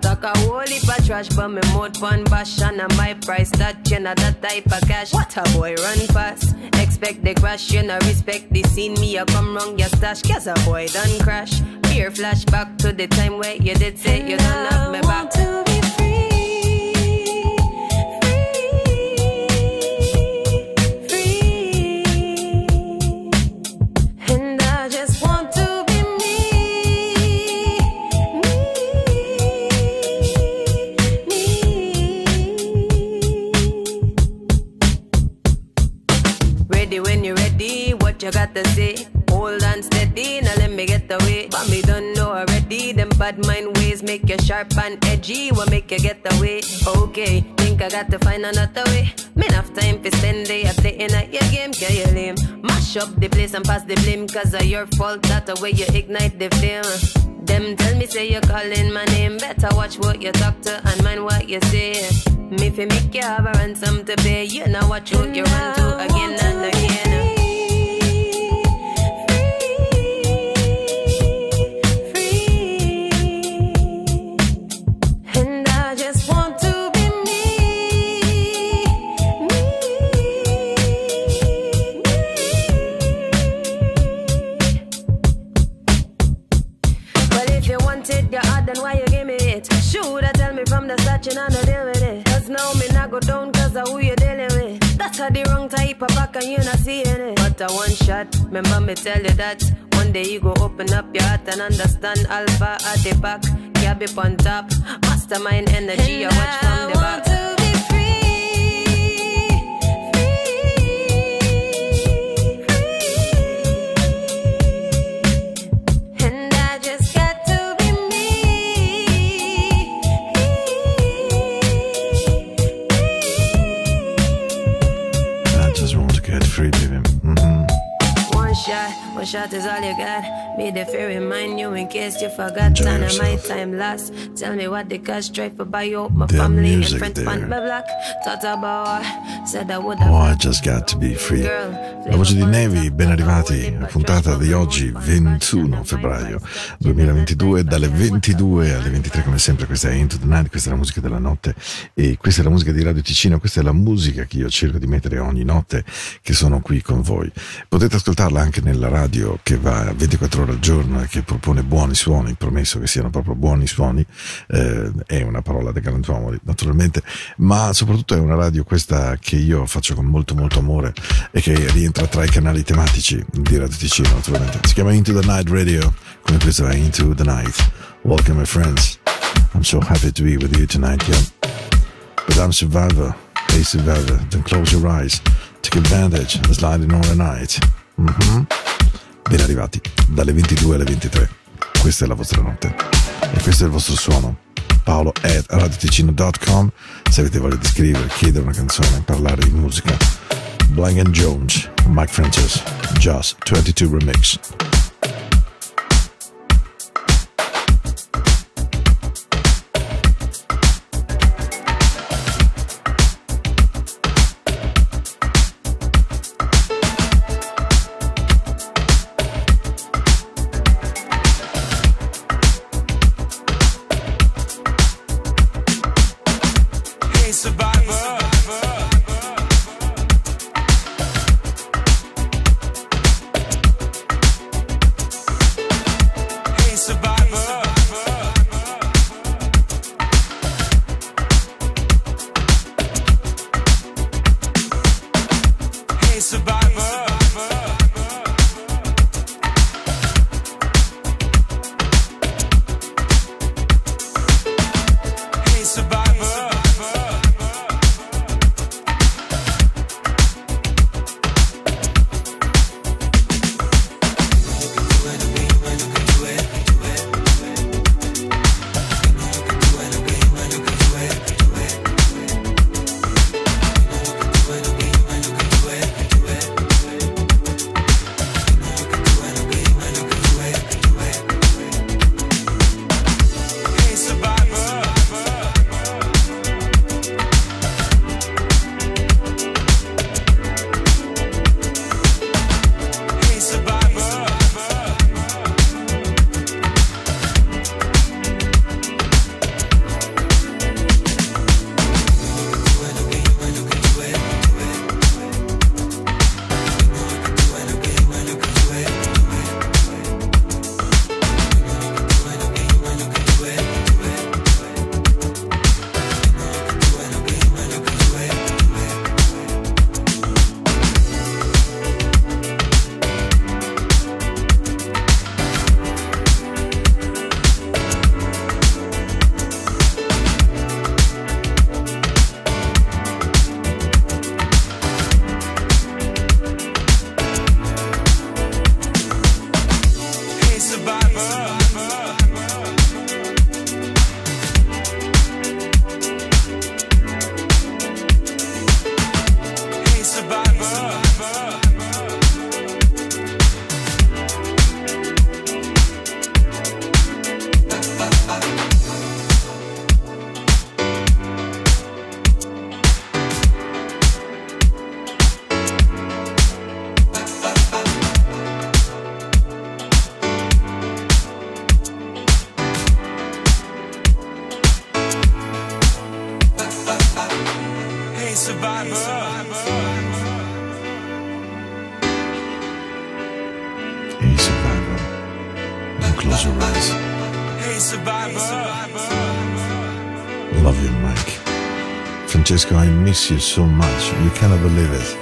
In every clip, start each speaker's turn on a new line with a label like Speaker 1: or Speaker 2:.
Speaker 1: top. Like a whole heap of trash, but me mouth pon bash. And my price that you know that type of cash. What a boy run fast. Expect the crash, you know respect the scene. Me a come wrong your stash. Cause a boy done crash. Fear flashback to the time where you did say you done have me back. You got to say. Hold on steady, now let me get away. But me don't know already. Them bad mind ways make you sharp and edgy. What make you get away? Okay, think I got to find another way. Me enough time to spend day I playing at your game, can you lame? Mash up the place and pass the blame, cause of your fault. That the way you ignite the flame. Them tell me say you're calling my name. Better watch what you talk to and mind what you say. Me fi make you have a ransom to pay. You know what you you run to again and again. Touching on the deal with it. Cause now me not go down cause of who you dealing with. That's how the wrong type of back and you not seeing it. But a one shot, remember me tell you that. One day you go open up your heart and understand Alpha at the back. Up on top. Mastermind energy, and I watch from the back. One shot is all you got. Me the fear remind you in case you forgot. None of my time lost. Tell me what the cost try for buy out my family and friends on my block. Thought about said I would have. Oh, I just got to be free. La voce di Nevi, ben arrivati. La puntata di oggi, 21 febbraio 2022, dalle 22 alle 23, come sempre. Questa è Into the Night, questa è la musica della notte e questa è la musica di Radio Ticino. Questa è la musica che io cerco di mettere ogni notte che sono qui con voi. Potete ascoltarla anche nella radio radio che va 24 ore al giorno e che propone buoni suoni, promesso che siano proprio buoni suoni, eh, è una parola da galantuomo naturalmente, ma soprattutto è una radio questa che io faccio con molto molto amore e che rientra tra i canali tematici di Radio Ticino naturalmente. Si chiama Into the Night Radio, come questo è Into the Night. Welcome my friends, I'm so happy to be with you tonight, yeah. But I'm survivor, a survivor, don't close your eyes, take advantage of sliding all the night. Mm-hmm. Ben arrivati, dalle 22 alle 23. Questa è la vostra notte. E questo è il vostro suono. Paolo at radioticino.com se avete voglia di scrivere, chiedere una canzone, parlare di musica. Blank and Jones, Mike Francis, Just 22 Remix.
Speaker 2: Survivor.
Speaker 3: Hey survivor. Now close your eyes.
Speaker 2: Hey survivor.
Speaker 3: Love you, Mike. Francesco, I miss you so much. You cannot believe it.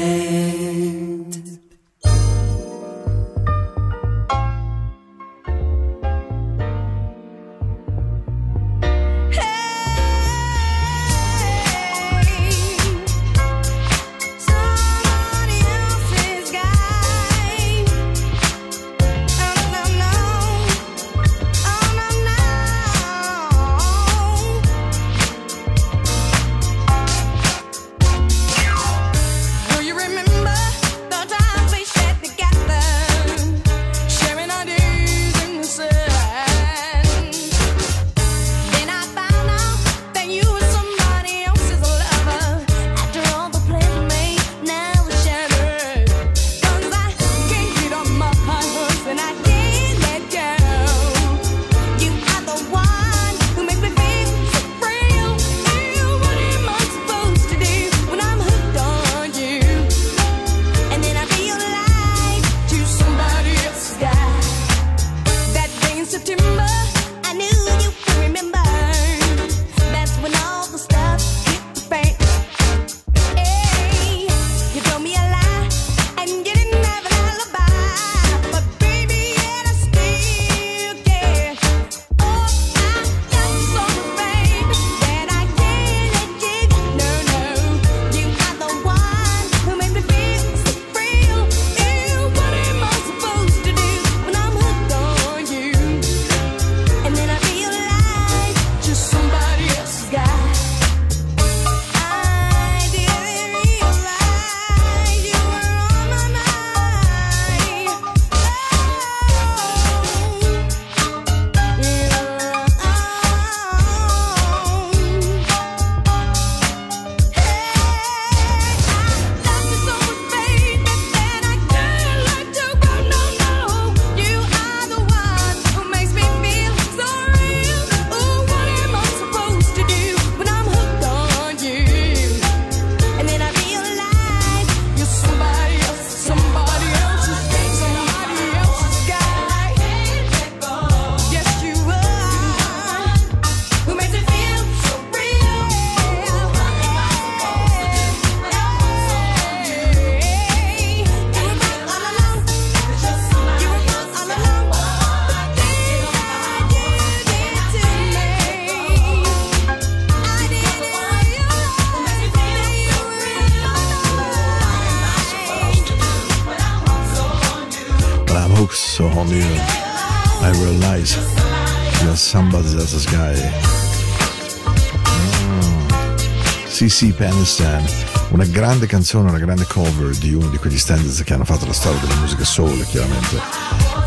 Speaker 3: CeCe Peniston
Speaker 4: una grande canzone, una grande cover di uno di quegli standards che hanno fatto la storia della musica soul, chiaramente.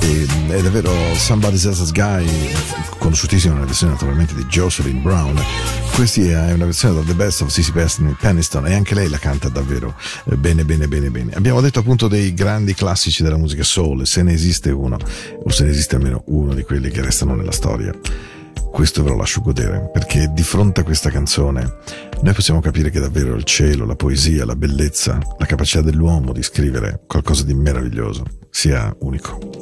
Speaker 4: E, è davvero Somebody's Else's Guy, conosciutissimo nella versione naturalmente di Jocelyn Brown. Questa è una versione da The Best of Cissy Peniston e anche lei la canta davvero eh, bene, bene, bene, bene. Abbiamo detto appunto dei grandi classici della musica soul, se ne esiste uno, o se ne esiste almeno uno di quelli che restano nella storia questo ve lo lascio godere, perché di fronte a questa canzone noi possiamo capire che davvero il cielo, la poesia, la bellezza, la capacità dell'uomo di scrivere qualcosa di meraviglioso sia unico.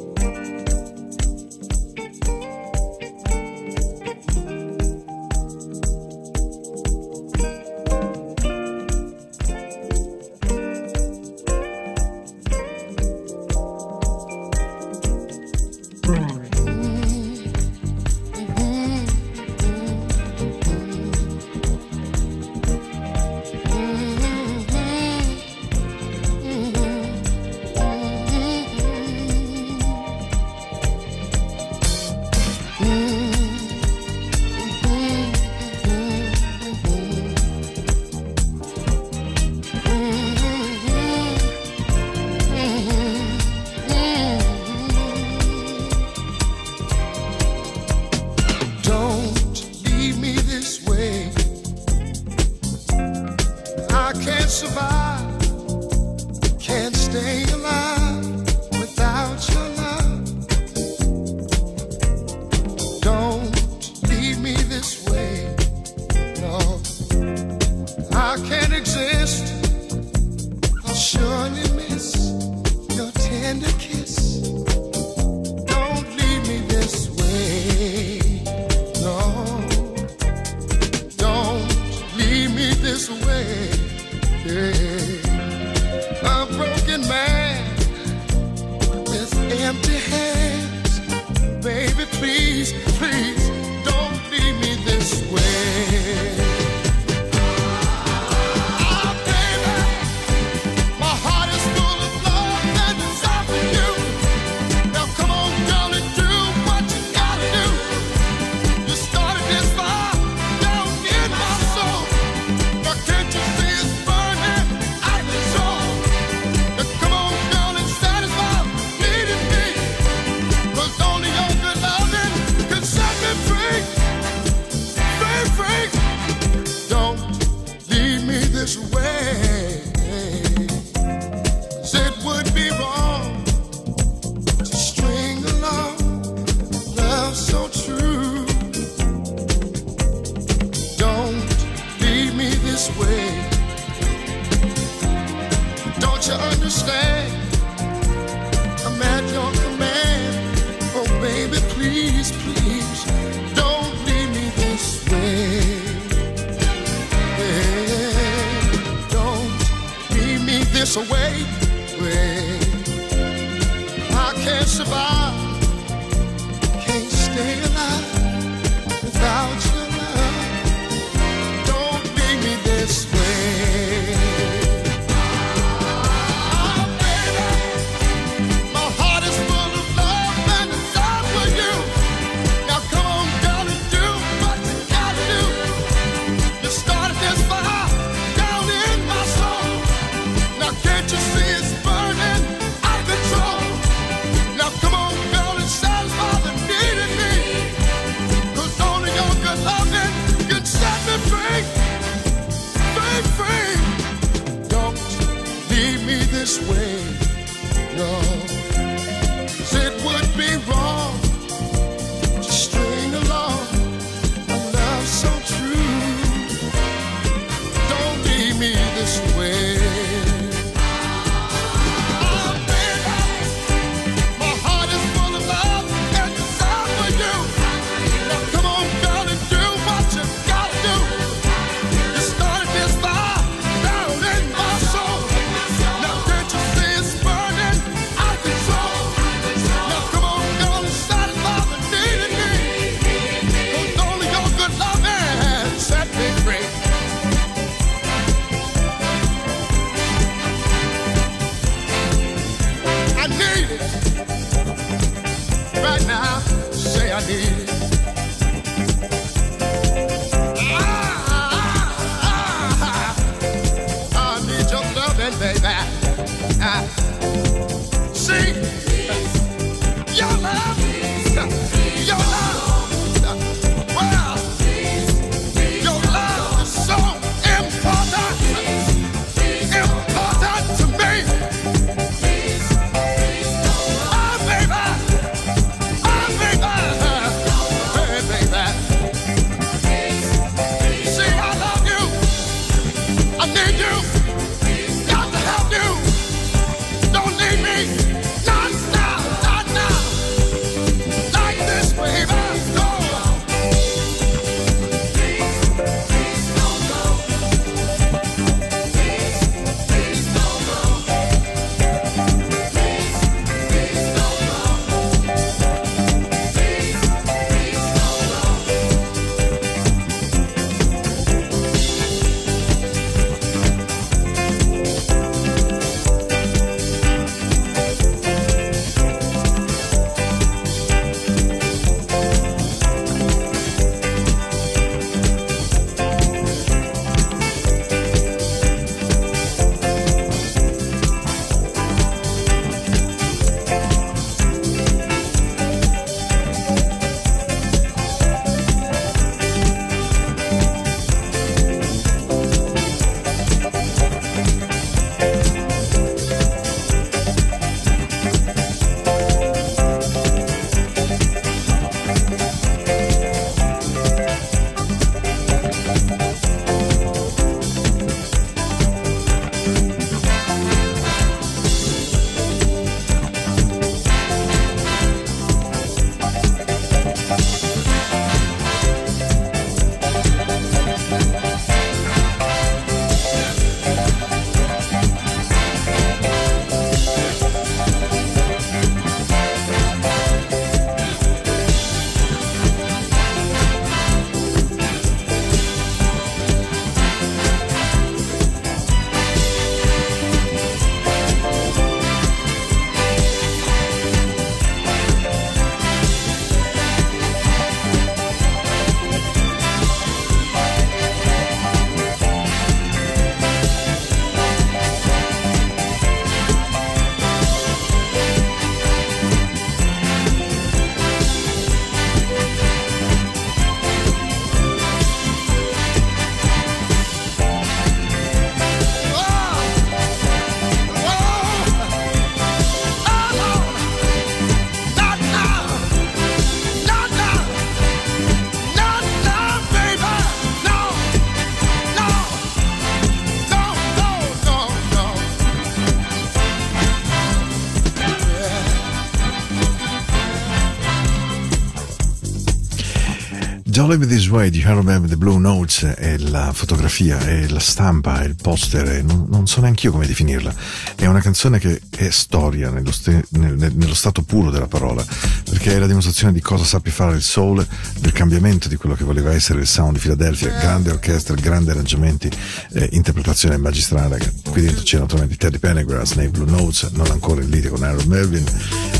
Speaker 3: Live This Way di Harold The Blue Notes e la fotografia e la stampa e il poster non, non so neanche io come definirla è una canzone che è storia nello, st- nel, nello, stato puro della parola perché è la dimostrazione di cosa sappia fare il soul del cambiamento di quello che voleva essere il sound di Philadelphia grande orchestra, grandi arrangiamenti eh, interpretazione magistrale qui dentro c'è naturalmente Teddy Pendergrass nei Blue Notes non ancora in lite con Harold Melvin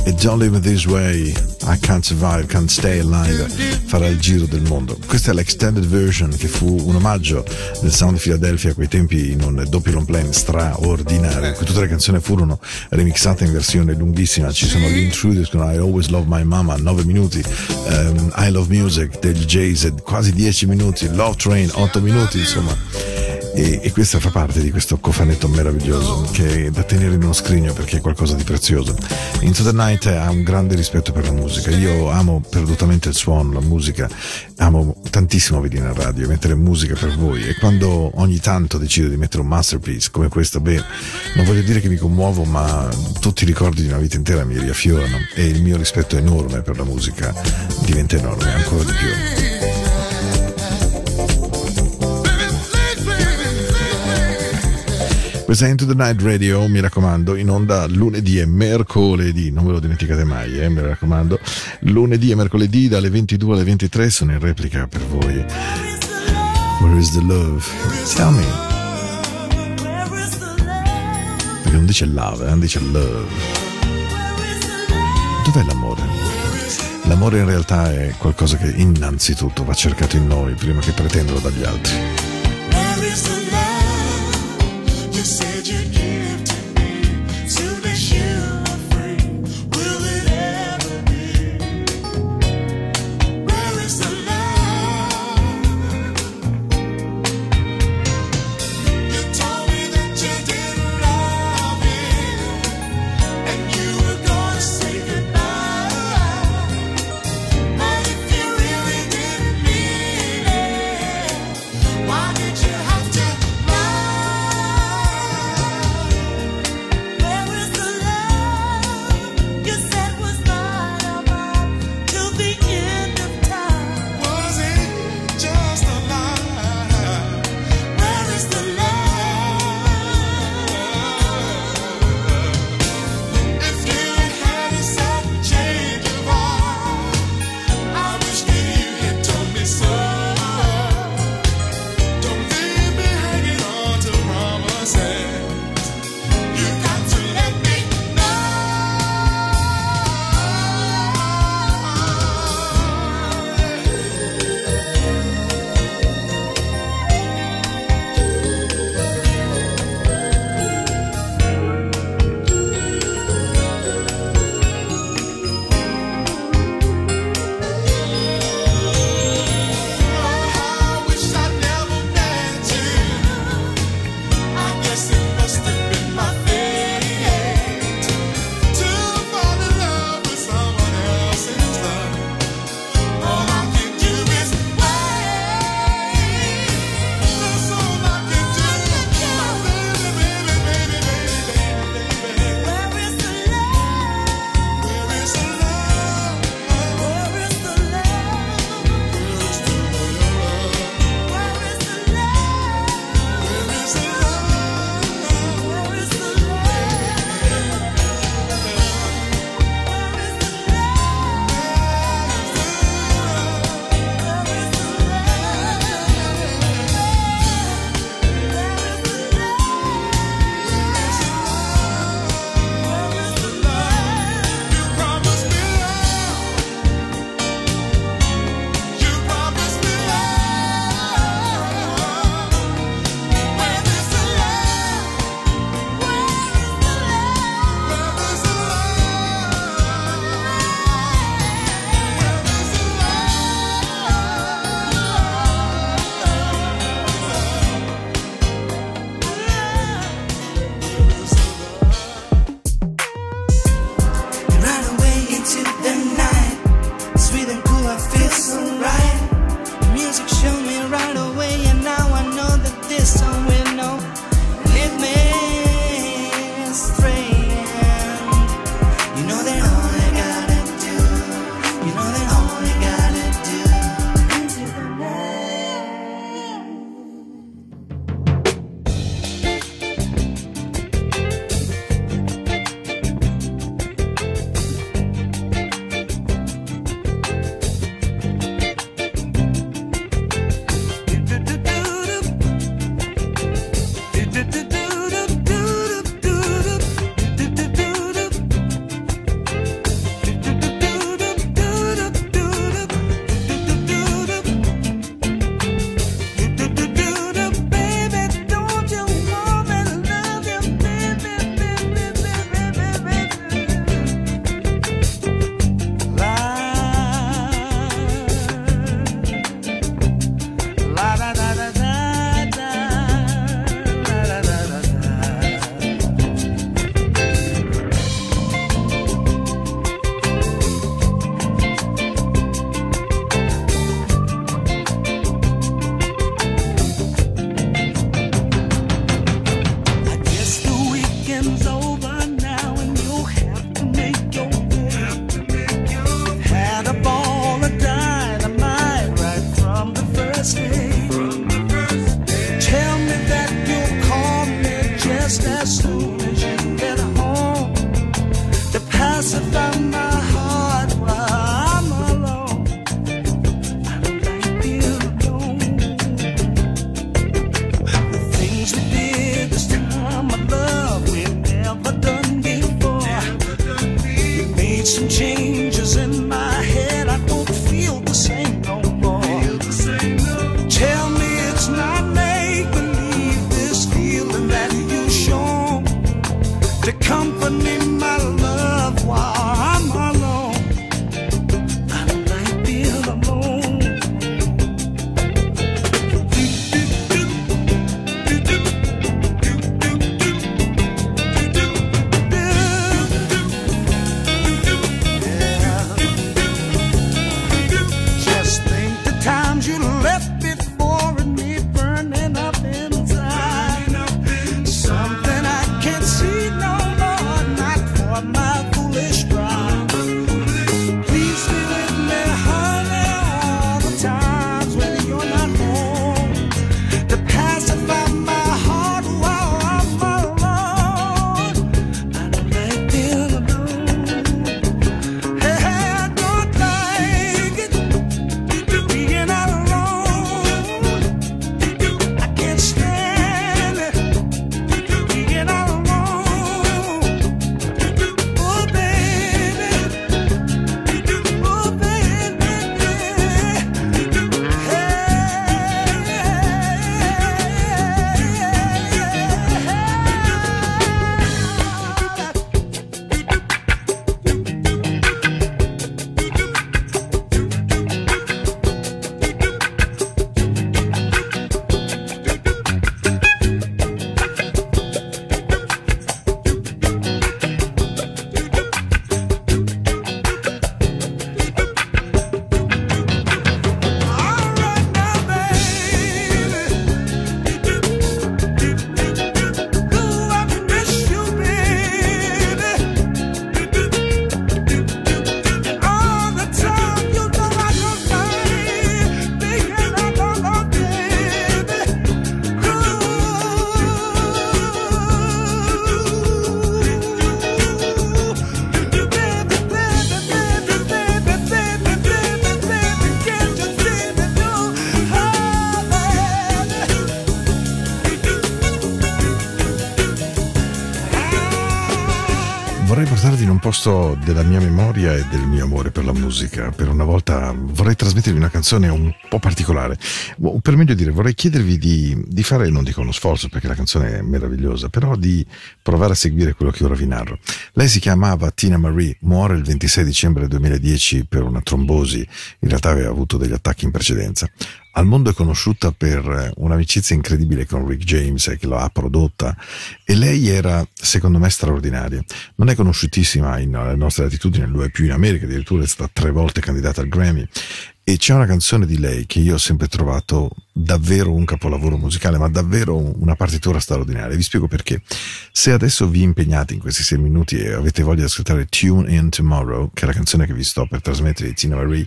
Speaker 3: e Don't Live This Way I Can't Survive, Can't Stay Alive farà il giro del mondo. Questa è l'extended version che fu un omaggio del Sound di Philadelphia a quei tempi in un doppio long plane straordinario, in cui tutte le canzoni furono remixate in versione lunghissima. Ci sono gli Intruders con I Always Love My Mama, 9 minuti, um, I Love Music degli Jays, quasi 10 minuti, Love Train, 8 minuti, insomma e, e, questa fa parte di questo cofanetto meraviglioso che è da tenere in uno scrigno perché è qualcosa di prezioso. Into the Night ha un grande rispetto per la musica, io amo perdutamente il suono, la musica, amo tantissimo venire in radio e mettere musica per voi e quando ogni tanto decido di mettere un masterpiece come questo, beh, non voglio dire che mi commuovo ma tutti i ricordi di una vita intera mi riaffiorano e il mio rispetto enorme per la musica diventa enorme ancora di più. Questa è Into the Night Radio, mi raccomando, in onda lunedì e mercoledì, non ve lo dimenticate mai, eh, mi raccomando. Lunedì e mercoledì dalle 22 alle 23 sono in replica per voi. Where is the love? Tell me. Perché non dice love, eh, dice love. Dov'è l'amore? L'amore in realtà è qualcosa che innanzitutto va cercato in noi prima che pretenderlo dagli altri. Said you'd posto della mia memoria e del mio amore per la musica. Per una volta vorrei trasmettervi una canzone un po' particolare. O per meglio dire, vorrei chiedervi di, di, fare, non dico uno sforzo perché la canzone è meravigliosa, però di provare a seguire quello che ora vi narro. Lei si chiamava Tina Marie, muore il 26 dicembre 2010 per una trombosi, in realtà aveva avuto degli attacchi in precedenza. Al mondo è conosciuta per un'amicizia incredibile con Rick James che lo ha prodotta e lei era secondo me straordinaria. Non è conosciutissima in, alle nostre latitudini, lo è più in America, addirittura è stata tre volte candidata al Grammy e c'è una canzone di lei che io ho sempre trovato davvero un capolavoro musicale, ma davvero una partitura straordinaria. Vi spiego perché. Se adesso vi impegnate in questi sei minuti e avete voglia di ascoltare Tune In Tomorrow, che è la canzone che vi sto per trasmettere di Tina Marie,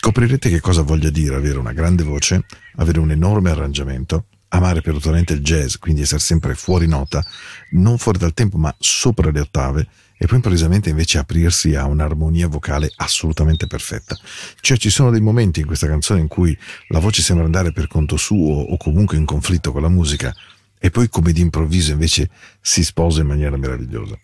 Speaker 3: Scoprirete che cosa voglia dire avere una grande voce, avere un enorme arrangiamento, amare perpetuamente il jazz, quindi essere sempre fuori nota, non fuori dal tempo ma sopra le ottave, e poi improvvisamente invece aprirsi a un'armonia vocale assolutamente perfetta. Cioè ci sono dei momenti in questa canzone in cui la voce sembra andare per conto suo o comunque in conflitto con la musica, e poi come d'improvviso invece si sposa in maniera meravigliosa.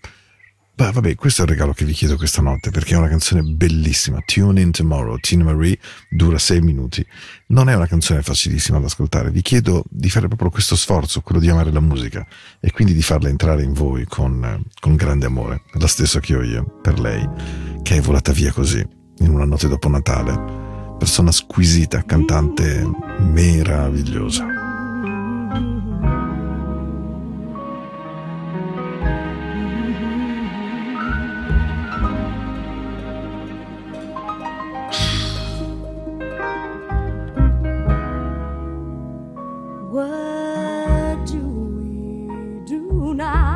Speaker 3: Beh, vabbè, questo è il regalo che vi chiedo questa notte perché è una canzone bellissima. Tune in Tomorrow, Tina Marie, dura sei minuti. Non è una canzone facilissima da ascoltare. Vi chiedo di fare proprio questo sforzo, quello di amare la musica e quindi di farla entrare in voi con, con grande amore, lo stesso che ho io per lei, che è volata via così, in una notte dopo Natale. Persona squisita, cantante meravigliosa.
Speaker 5: What do we do now?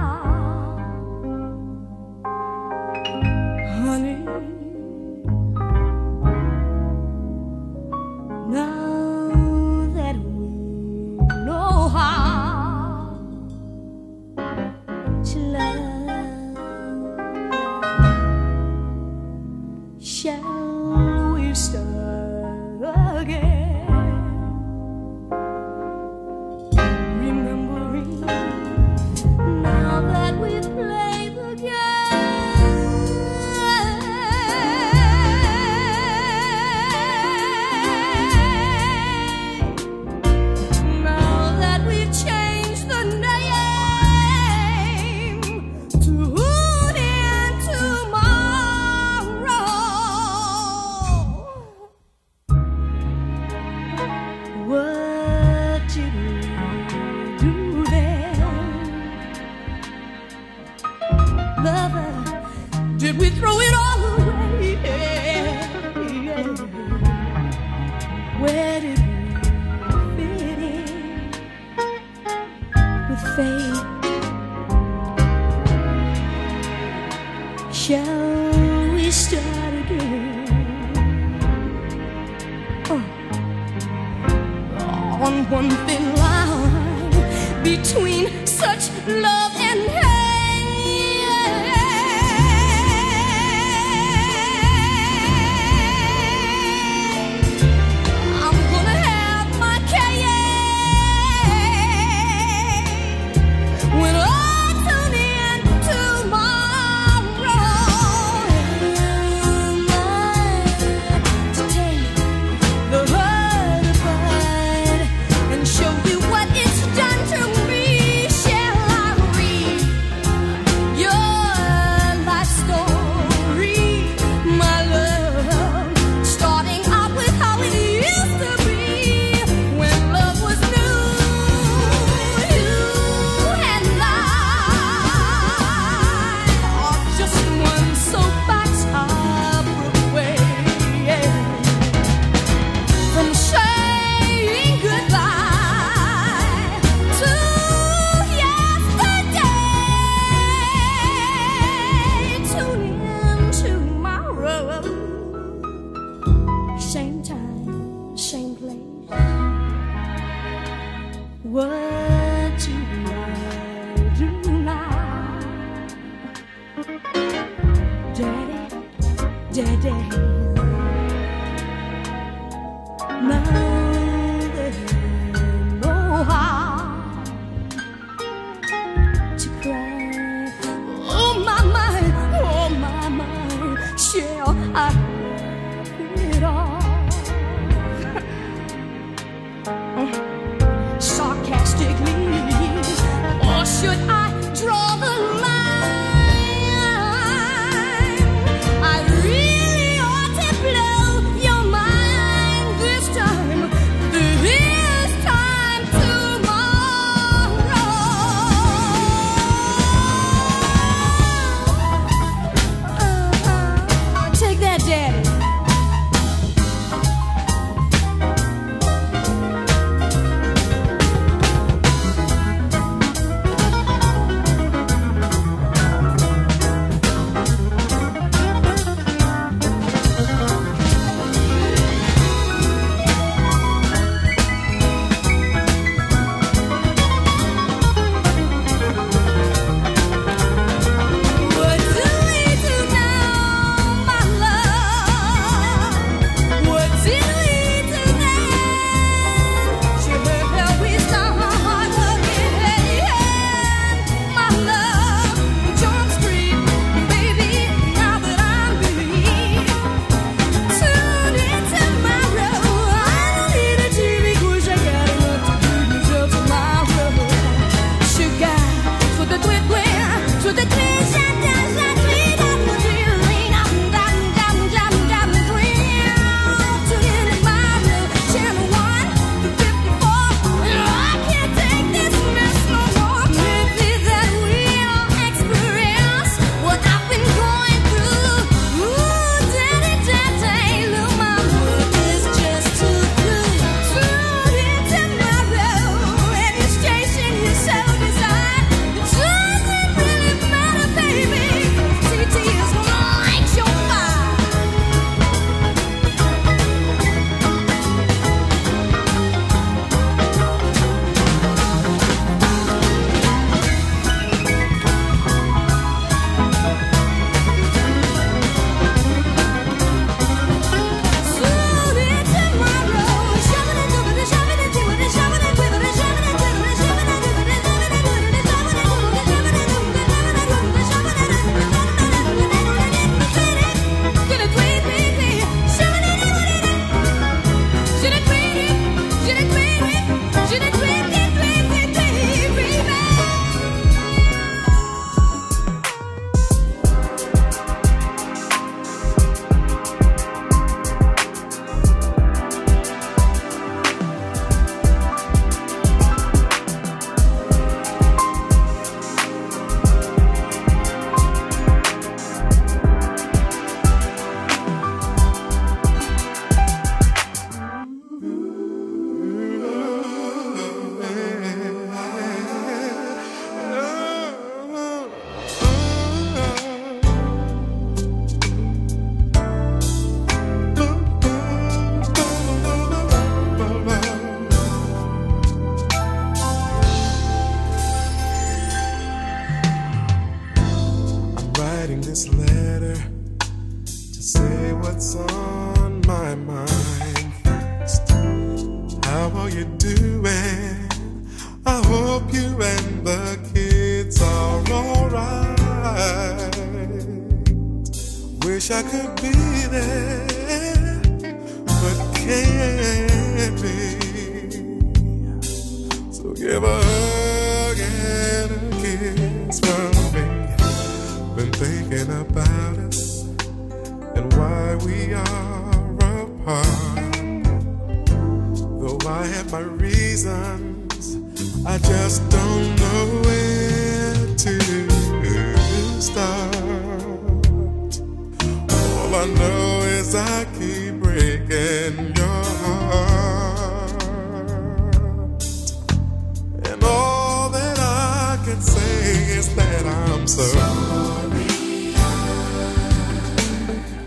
Speaker 6: That I'm.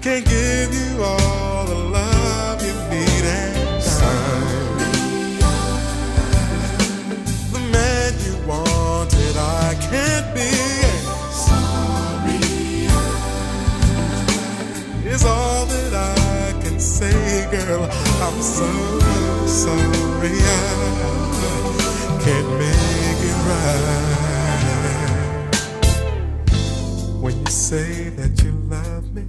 Speaker 6: Can't give you all the love you need and time. The man you wanted, I can't be. Sorry, Is all that I can say, girl. I'm so sorry. I can't make it right. Say that you love me,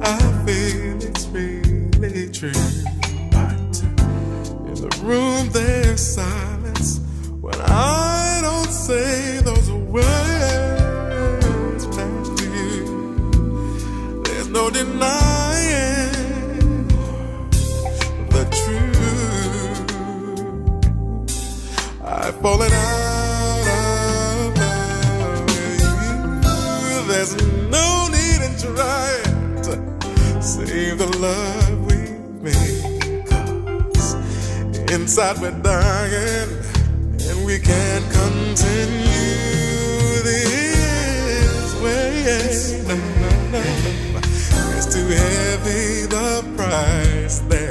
Speaker 6: I feel it's really true. But in the room there's silence when I don't say those words back to you. There's no denying the love we made. 'Cause inside we're dying and we can't continue this way. It's too heavy the price that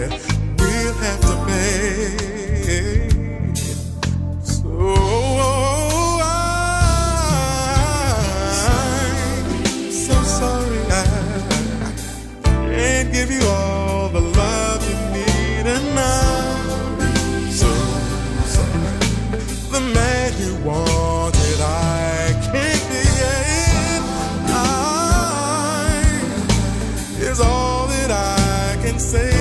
Speaker 6: say,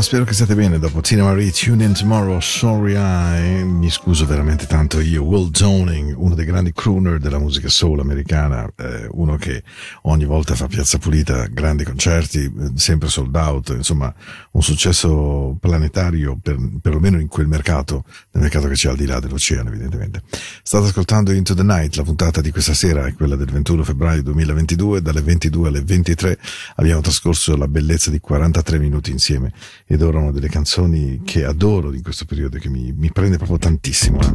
Speaker 3: Insomma, spero che stiate bene dopo. Tina Marie, Tune In Tomorrow, Sorry I, mi scuso veramente tanto io, Will Zoning, uno dei grandi crooner della musica soul americana, eh, uno che ogni volta fa piazza pulita, grandi concerti, eh, sempre sold out, insomma, un successo planetario, per, perlomeno in quel mercato, nel mercato che c'è al di là dell'oceano, evidentemente. State ascoltando Into the Night, la puntata di questa sera è quella del 21 febbraio 2022, dalle 22 alle 23 abbiamo trascorso la bellezza di 43 minuti insieme ed ora una delle canzoni che adoro in questo periodo che mi, mi prende proprio tantissimo, eh.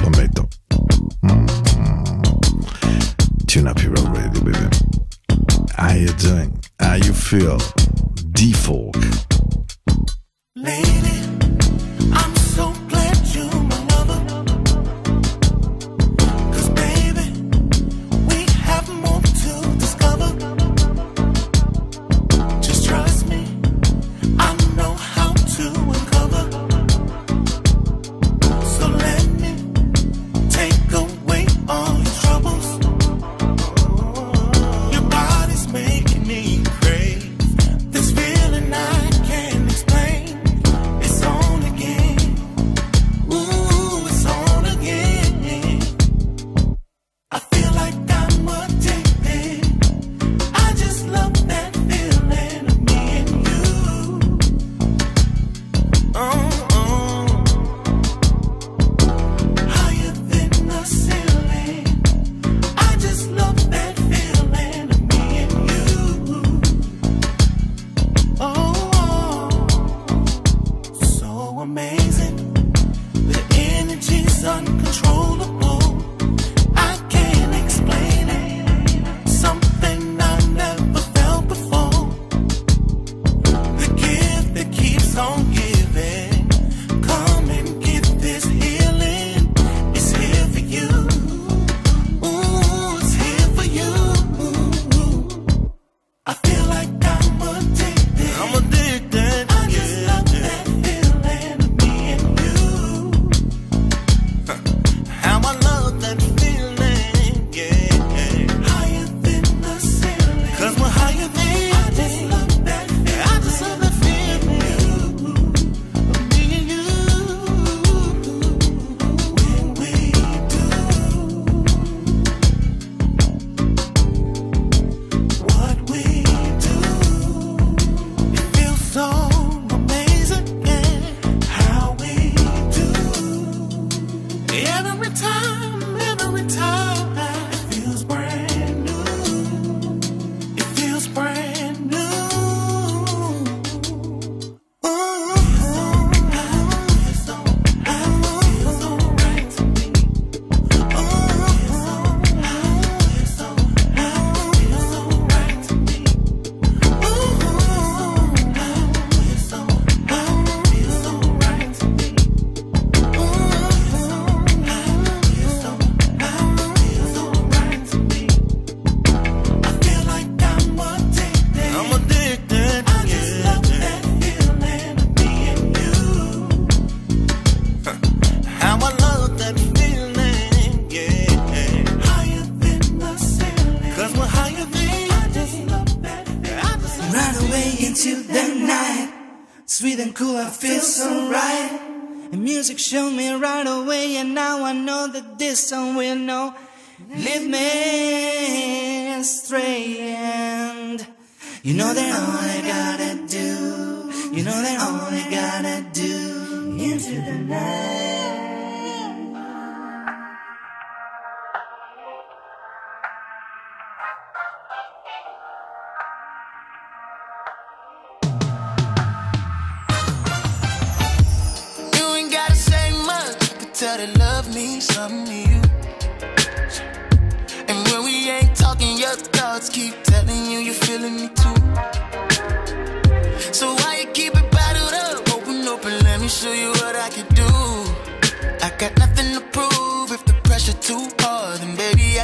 Speaker 3: lo ammetto. Mm.
Speaker 6: Tune up your radio, baby. How you doing? How you
Speaker 7: feel? D-Folk. Lady. You know that all I gotta do, you know that all I gotta do. into the night.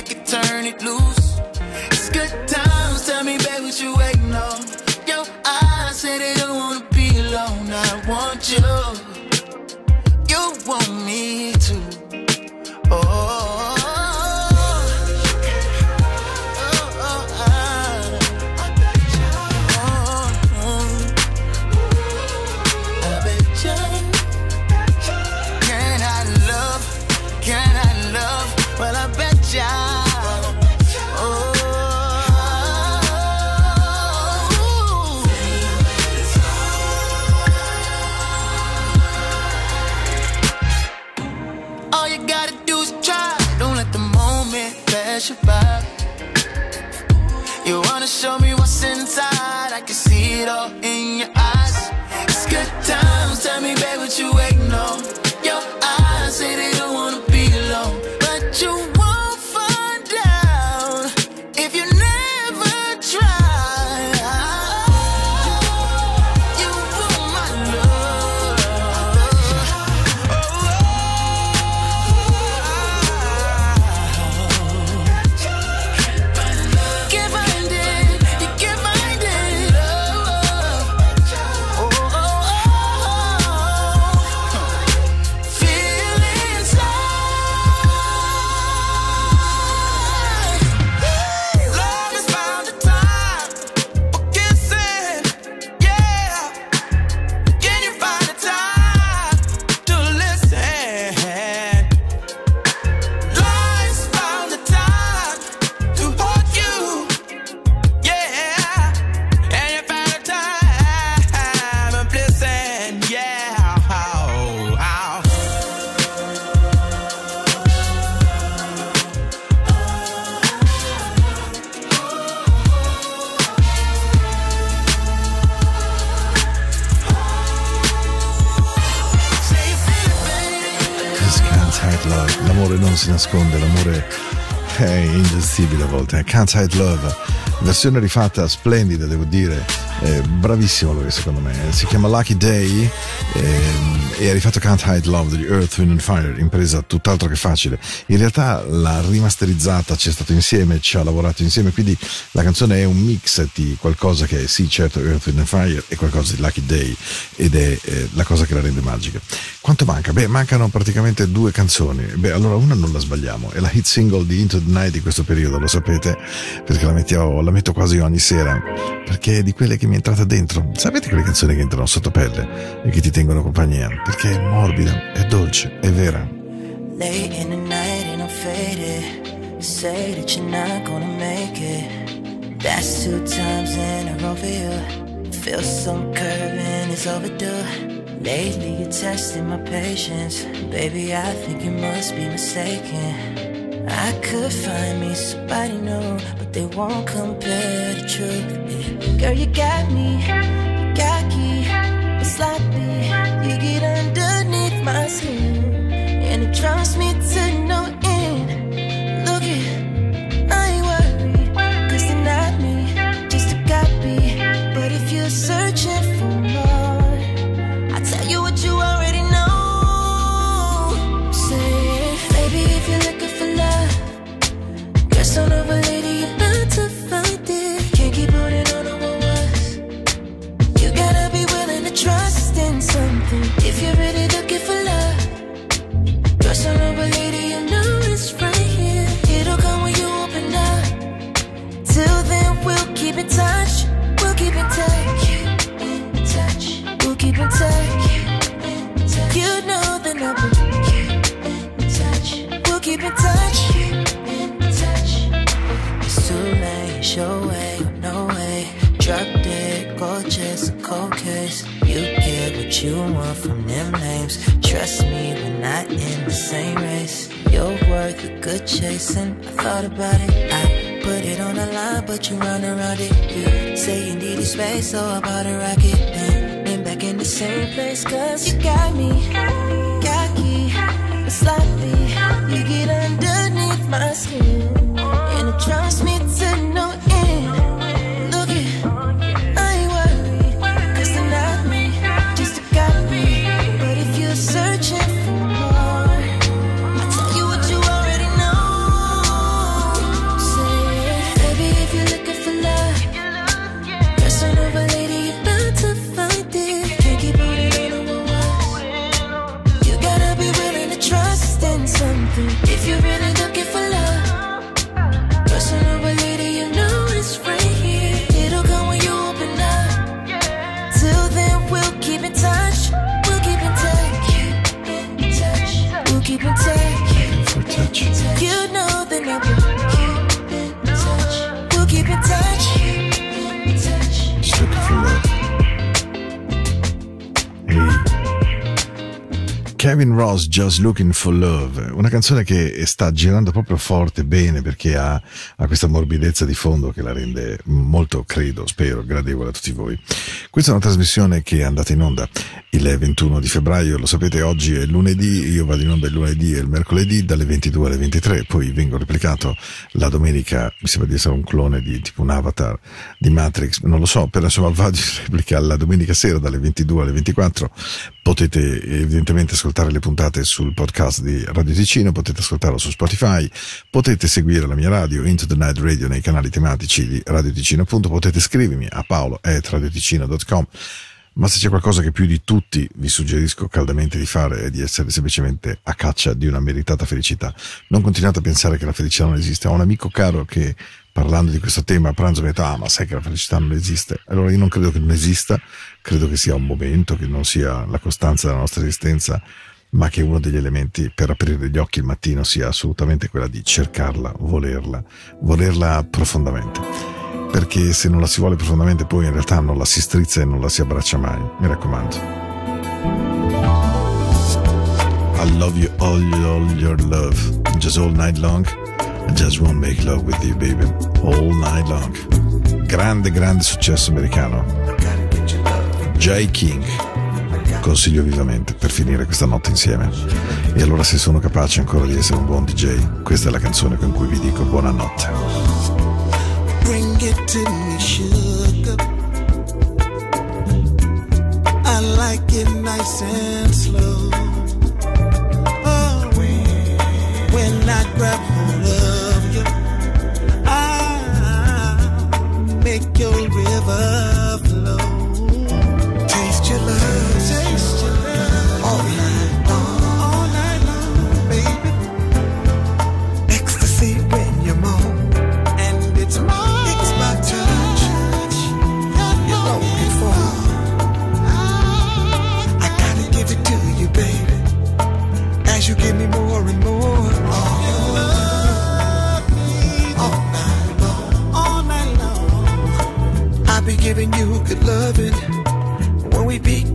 Speaker 8: Could turn it loose. It's good times, tell me, baby, what you waiting on? Your eyes say they don't wanna be alone. I want you, you want me
Speaker 3: too. Can't Hide Love, versione rifatta splendida, devo dire, eh, bravissimo lui secondo me. Si chiama Lucky Day ehm, e ha rifatto Can't Hide Love degli Earth, Wind and Fire, impresa tutt'altro che facile. In realtà l'ha rimasterizzata, ci è stato insieme, ci ha lavorato insieme, quindi la canzone è un mix di qualcosa che è sì certo Earth, Wind and Fire e qualcosa di Lucky Day ed è eh, la cosa che la rende magica. Quanto manca? Beh, mancano praticamente due canzoni. Beh, allora una non la sbagliamo, è la hit single di Into the Night di questo periodo, lo sapete, perché la, mettiamo, la metto quasi ogni sera, perché è di quelle che mi è entrata dentro. Sapete quelle canzoni che entrano sotto pelle e che ti tengono compagnia? Perché è morbida, è dolce, è vera.
Speaker 9: Late in the night and I'm faded. Say that you're not gonna make it. That's two times in a row for you. Feel some curving, it's overdue. Lately you're testing my patience. Baby, I think you must be mistaken. I could find me somebody new, but they won't compare the truth. Girl, you got me, cocky, but sloppy. You get underneath my skin, and it drives me to Drop dead, gorgeous, cold case. You get what you want from them names. Trust me, we're not in the same race. You're worth a good chasing. I thought about it. I put it on the line, but you run around it. You say you need needed space, so I bought a rocket. Then, then back in the same place, cause you got me. Cocky, sloppy. You get underneath my skin. And it drives me
Speaker 3: Ross, Just Looking for Love, una canzone che sta girando proprio forte, bene, perché ha, ha questa morbidezza di fondo che la rende molto, credo, spero, gradevole a tutti voi. Questa è una trasmissione che è andata in onda il 21 di febbraio, lo sapete, oggi è lunedì, io vado in onda il lunedì e il mercoledì dalle 22 alle 23, poi vengo replicato la domenica, mi sembra di essere un clone di tipo un avatar di Matrix, non lo so, però insomma vado in replica la domenica sera dalle 22 alle 24, potete evidentemente ascoltare le puntate sul podcast di Radio Ticino, potete ascoltarlo su Spotify, potete seguire la mia radio Into the Night Radio nei canali tematici di Radio Ticino, appunto potete scrivermi a paolo.radioticino.com ma se c'è qualcosa che più di tutti vi suggerisco caldamente di fare è di essere semplicemente a caccia di una meritata felicità. Non continuate a pensare che la felicità non esiste. Ho un amico caro che parlando di questo tema a pranzo mi ha detto ah ma sai che la felicità non esiste. Allora io non credo che non esista, credo che sia un momento, che non sia la costanza della nostra esistenza, ma che uno degli elementi per aprire gli occhi il mattino sia assolutamente quella di cercarla, volerla, volerla profondamente perché se non la si vuole profondamente poi in realtà non la si strizza e non la si abbraccia mai, mi raccomando. I love you all, all your love, just all night long. I just won't make love with you, baby, all night long. Grande, grande successo americano. J. King. Consiglio vivamente per finire questa notte insieme. E allora se sono capace ancora di essere un buon DJ, questa è la canzone con cui vi dico buonanotte.
Speaker 10: Bring it to me, sugar. I like it nice and slow. Oh, when I grab hold of you, I make your river. hoping you could love it when we
Speaker 4: begin.